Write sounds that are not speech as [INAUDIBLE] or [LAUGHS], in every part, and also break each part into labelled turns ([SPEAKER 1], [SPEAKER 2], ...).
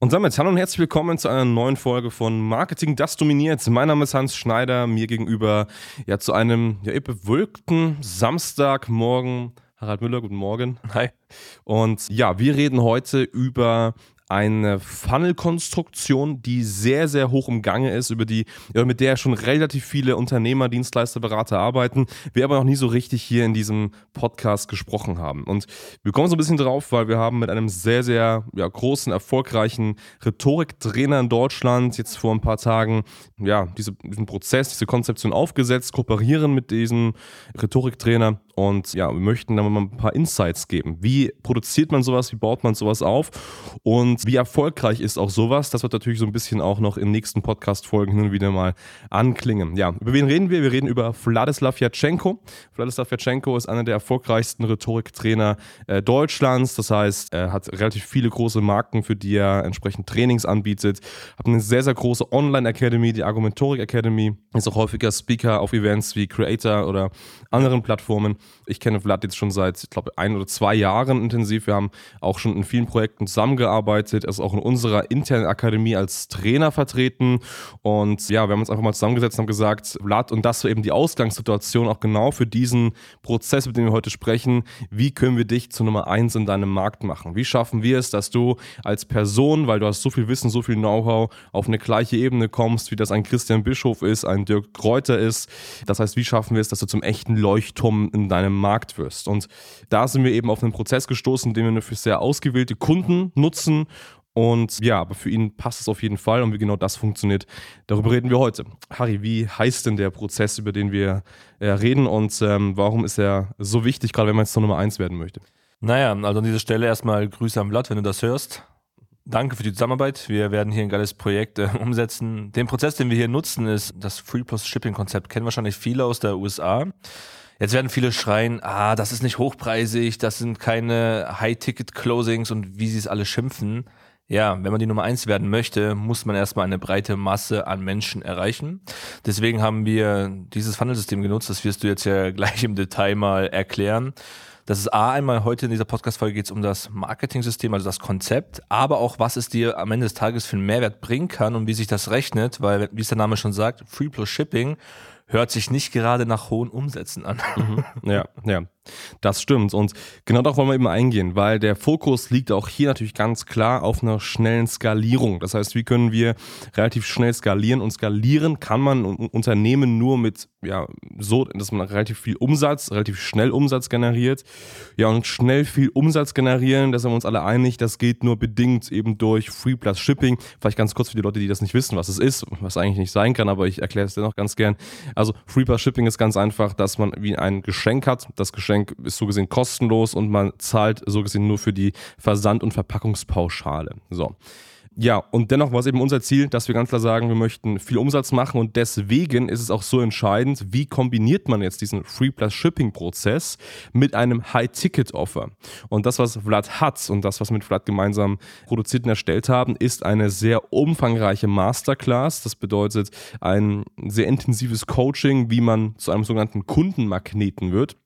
[SPEAKER 1] Und damit hallo und herzlich willkommen zu einer neuen Folge von Marketing, das dominiert. Mein Name ist Hans Schneider, mir gegenüber ja zu einem ja, bewölkten Samstagmorgen. Harald Müller, guten Morgen.
[SPEAKER 2] Hi.
[SPEAKER 1] Und ja, wir reden heute über eine Funnel-Konstruktion, die sehr, sehr hoch im Gange ist, über die, mit der schon relativ viele Unternehmer, Dienstleister, Berater arbeiten, wir aber noch nie so richtig hier in diesem Podcast gesprochen haben. Und wir kommen so ein bisschen drauf, weil wir haben mit einem sehr, sehr ja, großen, erfolgreichen Rhetoriktrainer in Deutschland jetzt vor ein paar Tagen ja, diese, diesen Prozess, diese Konzeption aufgesetzt, kooperieren mit diesem Rhetoriktrainer und ja, wir möchten da mal ein paar Insights geben. Wie produziert man sowas? Wie baut man sowas auf? Und wie erfolgreich ist auch sowas? Das wird natürlich so ein bisschen auch noch in nächsten Podcast-Folgen hin und wieder mal anklingen. Ja, über wen reden wir? Wir reden über Vladislav Jatschenko. Vladislav Jatschenko ist einer der erfolgreichsten Rhetoriktrainer äh, Deutschlands. Das heißt, er hat relativ viele große Marken, für die er entsprechend Trainings anbietet. Hat eine sehr, sehr große Online-Academy, die Argumentorik Academy. Ist auch häufiger Speaker auf Events wie Creator oder anderen Plattformen. Ich kenne Vlad jetzt schon seit, ich glaube, ein oder zwei Jahren intensiv. Wir haben auch schon in vielen Projekten zusammengearbeitet. Er ist auch in unserer internen Akademie als Trainer vertreten. Und ja, wir haben uns einfach mal zusammengesetzt und haben gesagt, Vlad, und das war eben die Ausgangssituation auch genau für diesen Prozess, mit dem wir heute sprechen. Wie können wir dich zur Nummer eins in deinem Markt machen? Wie schaffen wir es, dass du als Person, weil du hast so viel Wissen, so viel Know-how, auf eine gleiche Ebene kommst, wie das ein Christian Bischof ist, ein Dirk Kräuter ist. Das heißt, wie schaffen wir es, dass du zum echten Leuchtturm in deinem Markt wirst. Und da sind wir eben auf einen Prozess gestoßen, den wir für sehr ausgewählte Kunden nutzen. Und ja, aber für ihn passt es auf jeden Fall und wie genau das funktioniert, darüber reden wir heute. Harry, wie heißt denn der Prozess, über den wir äh, reden und ähm, warum ist er so wichtig, gerade wenn man jetzt zur Nummer 1 werden möchte?
[SPEAKER 2] Naja, also an dieser Stelle erstmal Grüße am Blatt, wenn du das hörst. Danke für die Zusammenarbeit. Wir werden hier ein geiles Projekt äh, umsetzen. Den Prozess, den wir hier nutzen, ist das Free Plus Shipping Konzept. Kennen wahrscheinlich viele aus der USA. Jetzt werden viele schreien, ah, das ist nicht hochpreisig, das sind keine High-Ticket-Closings und wie sie es alle schimpfen. Ja, wenn man die Nummer eins werden möchte, muss man erstmal eine breite Masse an Menschen erreichen. Deswegen haben wir dieses Funnelsystem genutzt, das wirst du jetzt ja gleich im Detail mal erklären. Das ist A, einmal heute in dieser Podcast-Folge geht es um das Marketing-System, also das Konzept, aber auch, was es dir am Ende des Tages für einen Mehrwert bringen kann und wie sich das rechnet, weil, wie es der Name schon sagt, Free plus Shipping hört sich nicht gerade nach hohen Umsätzen an.
[SPEAKER 1] Mhm. [LAUGHS] Ja, ja. Das stimmt. Und genau darauf wollen wir eben eingehen, weil der Fokus liegt auch hier natürlich ganz klar auf einer schnellen Skalierung. Das heißt, wie können wir relativ schnell skalieren? Und skalieren kann man Unternehmen nur mit, ja, so, dass man relativ viel Umsatz, relativ schnell Umsatz generiert. Ja, und schnell viel Umsatz generieren, da sind wir uns alle einig, das geht nur bedingt eben durch Free Plus Shipping. Vielleicht ganz kurz für die Leute, die das nicht wissen, was es ist, was eigentlich nicht sein kann, aber ich erkläre es dennoch ganz gern. Also Free Plus Shipping ist ganz einfach, dass man wie ein Geschenk hat. Das Geschenk ist so gesehen kostenlos und man zahlt so gesehen nur für die Versand- und Verpackungspauschale. So. Ja, und dennoch war es eben unser Ziel, dass wir ganz klar sagen, wir möchten viel Umsatz machen und deswegen ist es auch so entscheidend, wie kombiniert man jetzt diesen Free Plus Shipping Prozess mit einem High-Ticket-Offer. Und das, was Vlad hat und das, was wir mit Vlad gemeinsam produziert und erstellt haben, ist eine sehr umfangreiche Masterclass. Das bedeutet ein sehr intensives Coaching, wie man zu einem sogenannten Kundenmagneten wird.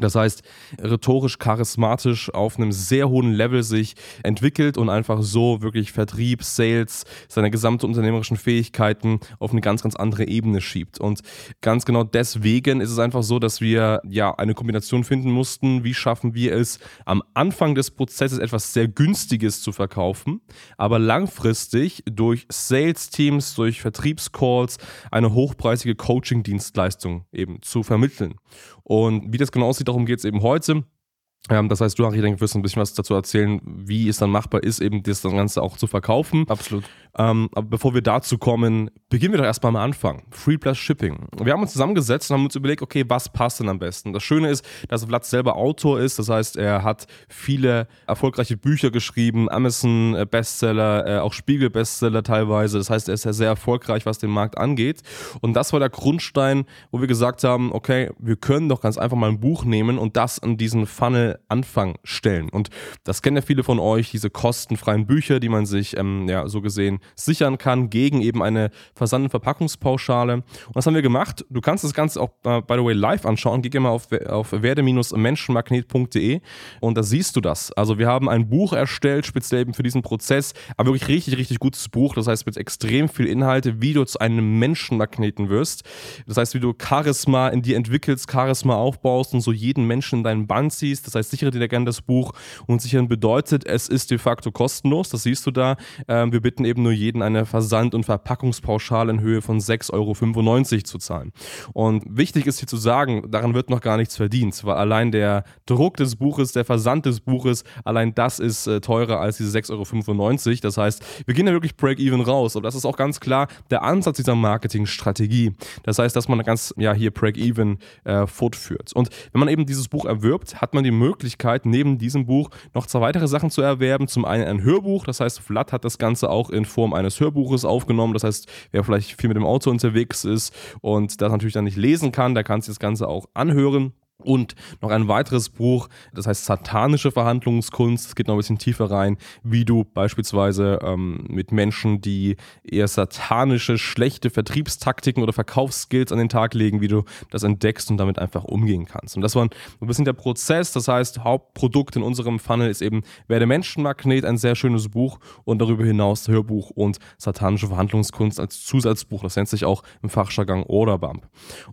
[SPEAKER 1] Das heißt, rhetorisch, charismatisch auf einem sehr hohen Level sich entwickelt und einfach so wirklich Vertrieb, Sales, seine gesamte unternehmerischen Fähigkeiten auf eine ganz, ganz andere Ebene schiebt. Und ganz genau deswegen ist es einfach so, dass wir ja eine Kombination finden mussten. Wie schaffen wir es, am Anfang des Prozesses etwas sehr Günstiges zu verkaufen, aber langfristig durch Sales-Teams, durch Vertriebscalls eine hochpreisige Coaching-Dienstleistung eben zu vermitteln. Und wie das genau aussieht, darum geht es eben heute. Ähm, das heißt, du, Harry, denke, wirst ein bisschen was dazu erzählen, wie es dann machbar ist, eben das Ganze auch zu verkaufen.
[SPEAKER 2] Absolut.
[SPEAKER 1] Ähm, aber bevor wir dazu kommen, beginnen wir doch erstmal am Anfang. Free Plus Shipping. Wir haben uns zusammengesetzt und haben uns überlegt, okay, was passt denn am besten? Das Schöne ist, dass Vlad selber Autor ist. Das heißt, er hat viele erfolgreiche Bücher geschrieben, Amazon-Bestseller, äh, auch Spiegel-Bestseller teilweise. Das heißt, er ist ja sehr erfolgreich, was den Markt angeht. Und das war der Grundstein, wo wir gesagt haben, okay, wir können doch ganz einfach mal ein Buch nehmen und das an diesen Funnel Anfang stellen. Und das kennen ja viele von euch, diese kostenfreien Bücher, die man sich ähm, ja so gesehen sichern kann gegen eben eine Versand- und Verpackungspauschale. Und das haben wir gemacht. Du kannst das Ganze auch, äh, by the way, live anschauen. Geh mal auf, auf werde-menschenmagnet.de und da siehst du das. Also wir haben ein Buch erstellt, speziell eben für diesen Prozess, aber wirklich richtig, richtig gutes Buch. Das heißt, mit extrem viel Inhalte, wie du zu einem Menschenmagneten wirst. Das heißt, wie du Charisma in dir entwickelst, Charisma aufbaust und so jeden Menschen in deinen Band ziehst. Das heißt, sichere dir gerne das Buch und sichern bedeutet, es ist de facto kostenlos. Das siehst du da. Ähm, wir bitten eben nur jeden eine Versand- und Verpackungspauschale in Höhe von 6,95 Euro zu zahlen. Und wichtig ist hier zu sagen, daran wird noch gar nichts verdient, weil allein der Druck des Buches, der Versand des Buches, allein das ist äh, teurer als diese 6,95 Euro. Das heißt, wir gehen da wirklich Break-Even raus. Und das ist auch ganz klar der Ansatz dieser Marketingstrategie. Das heißt, dass man ganz, ja, hier Break-Even äh, fortführt. Und wenn man eben dieses Buch erwirbt, hat man die Möglichkeit, neben diesem Buch noch zwei weitere Sachen zu erwerben. Zum einen ein Hörbuch, das heißt, Vlad hat das Ganze auch in Form eines Hörbuches aufgenommen. Das heißt, wer vielleicht viel mit dem Auto unterwegs ist und das natürlich dann nicht lesen kann, der kann sich das Ganze auch anhören. Und noch ein weiteres Buch, das heißt Satanische Verhandlungskunst. Es geht noch ein bisschen tiefer rein, wie du beispielsweise ähm, mit Menschen, die eher satanische, schlechte Vertriebstaktiken oder Verkaufsskills an den Tag legen, wie du das entdeckst und damit einfach umgehen kannst. Und das war ein bisschen der Prozess. Das heißt, Hauptprodukt in unserem Funnel ist eben Werde Menschenmagnet, ein sehr schönes Buch und darüber hinaus Hörbuch und Satanische Verhandlungskunst als Zusatzbuch. Das nennt sich auch im Fachjargon Orderbump.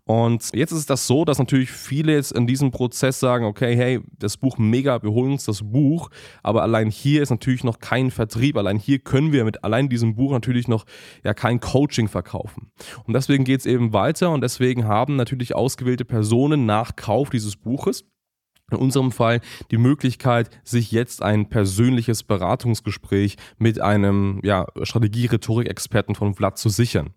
[SPEAKER 1] Und jetzt ist das so, dass natürlich viele jetzt in diesem Prozess sagen, okay, hey, das Buch mega, wir holen uns das Buch, aber allein hier ist natürlich noch kein Vertrieb, allein hier können wir mit allein diesem Buch natürlich noch ja kein Coaching verkaufen. Und deswegen geht es eben weiter und deswegen haben natürlich ausgewählte Personen nach Kauf dieses Buches in unserem Fall die Möglichkeit, sich jetzt ein persönliches Beratungsgespräch mit einem ja, Strategie-Rhetorik-Experten von Vlad zu sichern.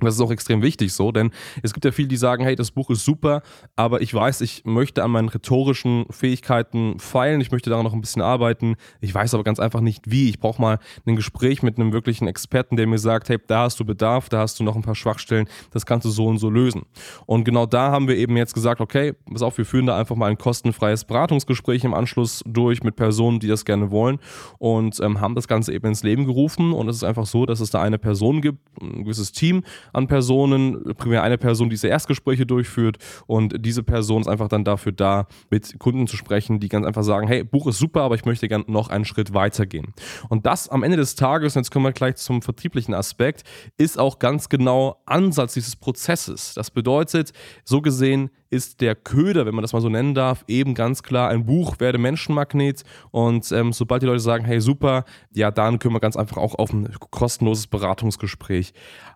[SPEAKER 1] Das ist auch extrem wichtig so, denn es gibt ja viele, die sagen, hey, das Buch ist super, aber ich weiß, ich möchte an meinen rhetorischen Fähigkeiten feilen, ich möchte daran noch ein bisschen arbeiten, ich weiß aber ganz einfach nicht wie. Ich brauche mal ein Gespräch mit einem wirklichen Experten, der mir sagt, hey, da hast du Bedarf, da hast du noch ein paar Schwachstellen, das kannst du so und so lösen. Und genau da haben wir eben jetzt gesagt, okay, pass auf, wir führen da einfach mal ein kostenfreies Beratungsgespräch im Anschluss durch mit Personen, die das gerne wollen und ähm, haben das Ganze eben ins Leben gerufen und es ist einfach so, dass es da eine Person gibt, ein gewisses Team, an Personen, primär eine Person, die diese Erstgespräche durchführt und diese Person ist einfach dann dafür da, mit Kunden zu sprechen, die ganz einfach sagen, hey, Buch ist super, aber ich möchte gerne noch einen Schritt weitergehen. Und das am Ende des Tages, und jetzt kommen wir gleich zum vertrieblichen Aspekt, ist auch ganz genau Ansatz dieses Prozesses. Das bedeutet, so gesehen, ist der Köder, wenn man das mal so nennen darf, eben ganz klar ein Buch, werde Menschenmagnet. Und ähm, sobald die Leute sagen, hey super, ja, dann können wir ganz einfach auch auf ein kostenloses Beratungsgespräch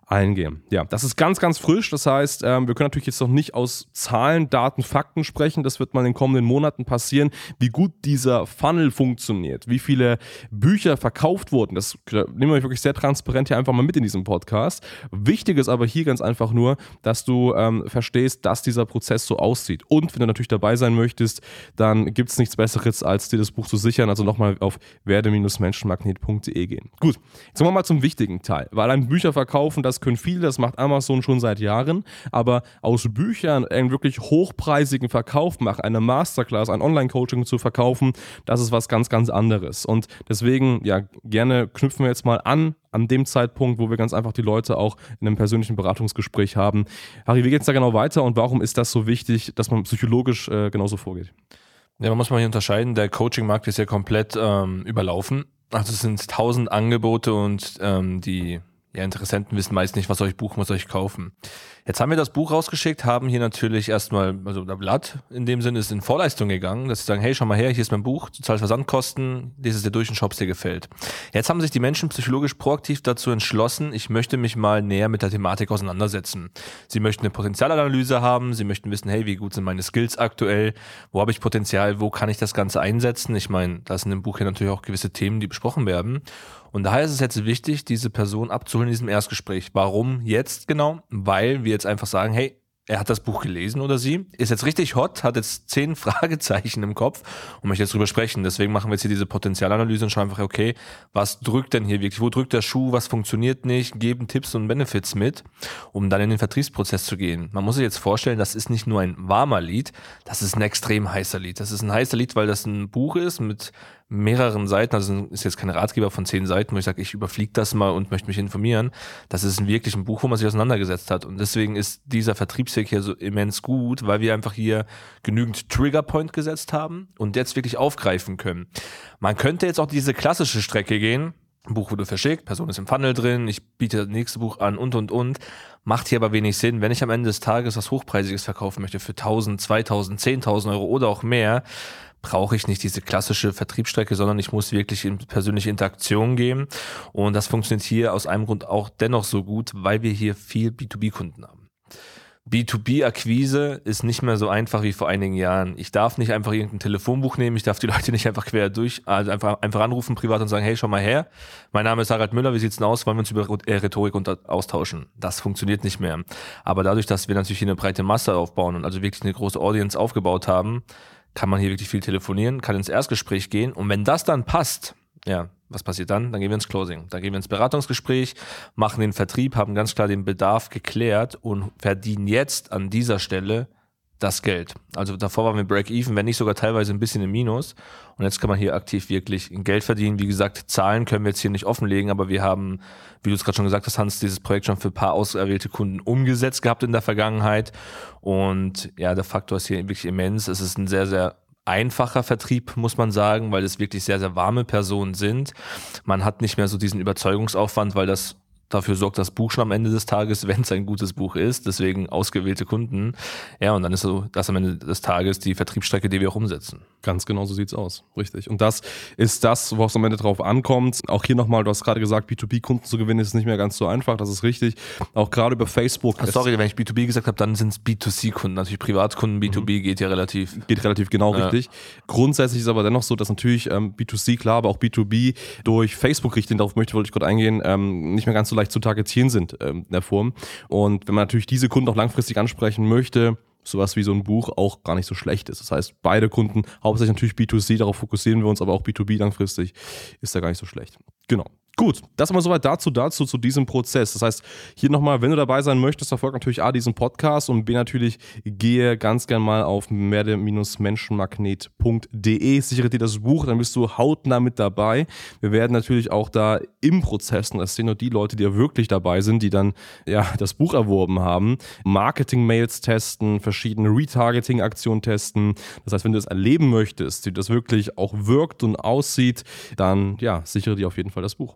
[SPEAKER 1] eingehen. Ja, das ist ganz, ganz frisch. Das heißt, ähm, wir können natürlich jetzt noch nicht aus Zahlen, Daten, Fakten sprechen. Das wird mal in den kommenden Monaten passieren, wie gut dieser Funnel funktioniert, wie viele Bücher verkauft wurden. Das nehmen wir wirklich sehr transparent hier einfach mal mit in diesem Podcast. Wichtig ist aber hier ganz einfach nur, dass du ähm, verstehst, dass dieser Prozess so aussieht. Und wenn du natürlich dabei sein möchtest, dann gibt es nichts Besseres, als dir das Buch zu sichern. Also nochmal auf werde-menschenmagnet.de gehen. Gut, jetzt kommen wir mal zum wichtigen Teil. Weil ein Bücher verkaufen, das können viele, das macht Amazon schon seit Jahren. Aber aus Büchern einen wirklich hochpreisigen Verkauf machen, eine Masterclass, ein Online-Coaching zu verkaufen, das ist was ganz, ganz anderes. Und deswegen, ja, gerne knüpfen wir jetzt mal an an dem Zeitpunkt, wo wir ganz einfach die Leute auch in einem persönlichen Beratungsgespräch haben. Harry, wie geht es da genau weiter und warum ist das so wichtig, dass man psychologisch äh, genauso vorgeht?
[SPEAKER 2] Ja, man muss mal hier unterscheiden. Der Coaching-Markt ist ja komplett ähm, überlaufen. Also es sind tausend Angebote und ähm, die ja, Interessenten wissen meist nicht, was soll ich buchen, was soll ich kaufen. Jetzt haben wir das Buch rausgeschickt, haben hier natürlich erstmal, also der Blatt in dem Sinne ist in Vorleistung gegangen, dass sie sagen, hey, schau mal her, hier ist mein Buch, du zahlst Versandkosten, das ist dir durch und Shops dir gefällt. Jetzt haben sich die Menschen psychologisch proaktiv dazu entschlossen, ich möchte mich mal näher mit der Thematik auseinandersetzen. Sie möchten eine Potenzialanalyse haben, sie möchten wissen, hey, wie gut sind meine Skills aktuell, wo habe ich Potenzial, wo kann ich das Ganze einsetzen? Ich meine, da sind im Buch ja natürlich auch gewisse Themen, die besprochen werden. Und daher ist es jetzt wichtig, diese Person abzuholen in diesem Erstgespräch. Warum jetzt genau? Weil wir jetzt einfach sagen, hey, er hat das Buch gelesen oder sie, ist jetzt richtig hot, hat jetzt zehn [LAUGHS] Fragezeichen im Kopf und möchte jetzt drüber sprechen. Deswegen machen wir jetzt hier diese Potenzialanalyse und schauen einfach, okay, was drückt denn hier wirklich? Wo drückt der Schuh? Was funktioniert nicht? Geben Tipps und Benefits mit, um dann in den Vertriebsprozess zu gehen. Man muss sich jetzt vorstellen, das ist nicht nur ein warmer Lied, das ist ein extrem heißer Lied. Das ist ein heißer Lied, weil das ein Buch ist mit mehreren Seiten, also ist jetzt kein Ratgeber von zehn Seiten, wo ich sage, ich überfliege das mal und möchte mich informieren. Das ist wirklich ein Buch, wo man sich auseinandergesetzt hat. Und deswegen ist dieser Vertriebsweg hier so immens gut, weil wir einfach hier genügend Triggerpoint gesetzt haben und jetzt wirklich aufgreifen können. Man könnte jetzt auch diese klassische Strecke gehen. Buch wurde verschickt, Person ist im Funnel drin, ich biete das nächste Buch an und und und. Macht hier aber wenig Sinn. Wenn ich am Ende des Tages was Hochpreisiges verkaufen möchte für 1000, 2000, 10.000 Euro oder auch mehr, brauche ich nicht diese klassische Vertriebsstrecke, sondern ich muss wirklich in persönliche Interaktion gehen. Und das funktioniert hier aus einem Grund auch dennoch so gut, weil wir hier viel B2B-Kunden haben. B2B-Akquise ist nicht mehr so einfach wie vor einigen Jahren. Ich darf nicht einfach irgendein Telefonbuch nehmen, ich darf die Leute nicht einfach quer durch, also einfach, einfach anrufen privat und sagen, hey, schau mal her, mein Name ist Harald Müller, wie sieht's denn aus, wollen wir uns über äh, Rhetorik austauschen? Das funktioniert nicht mehr. Aber dadurch, dass wir natürlich hier eine breite Masse aufbauen und also wirklich eine große Audience aufgebaut haben, kann man hier wirklich viel telefonieren, kann ins Erstgespräch gehen und wenn das dann passt, ja, was passiert dann? Dann gehen wir ins Closing. Dann gehen wir ins Beratungsgespräch, machen den Vertrieb, haben ganz klar den Bedarf geklärt und verdienen jetzt an dieser Stelle das Geld. Also davor waren wir Break-Even, wenn nicht sogar teilweise ein bisschen im Minus. Und jetzt kann man hier aktiv wirklich Geld verdienen. Wie gesagt, Zahlen können wir jetzt hier nicht offenlegen, aber wir haben, wie du es gerade schon gesagt hast, Hans, dieses Projekt schon für ein paar auserwählte Kunden umgesetzt gehabt in der Vergangenheit. Und ja, der Faktor ist hier wirklich immens. Es ist ein sehr, sehr einfacher Vertrieb, muss man sagen, weil es wirklich sehr, sehr warme Personen sind. Man hat nicht mehr so diesen Überzeugungsaufwand, weil das dafür sorgt das Buch schon am Ende des Tages, [LAUGHS] wenn es ein gutes Buch ist, deswegen ausgewählte Kunden. Ja, und dann ist so das am Ende des Tages die Vertriebsstrecke, die wir auch umsetzen.
[SPEAKER 1] Ganz genau so sieht's aus, richtig. Und das ist das, worauf es am Ende drauf ankommt. Auch hier nochmal, du hast gerade gesagt, B2B-Kunden zu gewinnen ist nicht mehr ganz so einfach, das ist richtig. Auch gerade über Facebook.
[SPEAKER 2] Ach, sorry, wenn ich B2B gesagt habe, dann sind es B2C-Kunden. Natürlich Privatkunden, B2B mhm. geht ja relativ.
[SPEAKER 1] Geht relativ genau ja. richtig. Grundsätzlich ist aber dennoch so, dass natürlich ähm, B2C, klar, aber auch B2B durch Facebook-Richtlinien, darauf möchte wollte ich kurz eingehen, ähm, nicht mehr ganz so leicht zu targetieren sind ähm, in der Form. Und wenn man natürlich diese Kunden auch langfristig ansprechen möchte, sowas wie so ein Buch auch gar nicht so schlecht ist. Das heißt, beide Kunden, hauptsächlich natürlich B2C, darauf fokussieren wir uns, aber auch B2B langfristig ist da gar nicht so schlecht. Genau. Gut, das mal soweit dazu, dazu, zu diesem Prozess. Das heißt, hier nochmal, wenn du dabei sein möchtest, verfolg natürlich A, diesen Podcast und B, natürlich, gehe ganz gern mal auf merde-menschenmagnet.de, sichere dir das Buch, dann bist du hautnah mit dabei. Wir werden natürlich auch da im Prozess, und das sind nur die Leute, die ja wirklich dabei sind, die dann ja das Buch erworben haben, Marketing-Mails testen, verschiedene Retargeting-Aktionen testen. Das heißt, wenn du das erleben möchtest, wie das wirklich auch wirkt und aussieht, dann ja, sichere dir auf jeden Fall das Buch.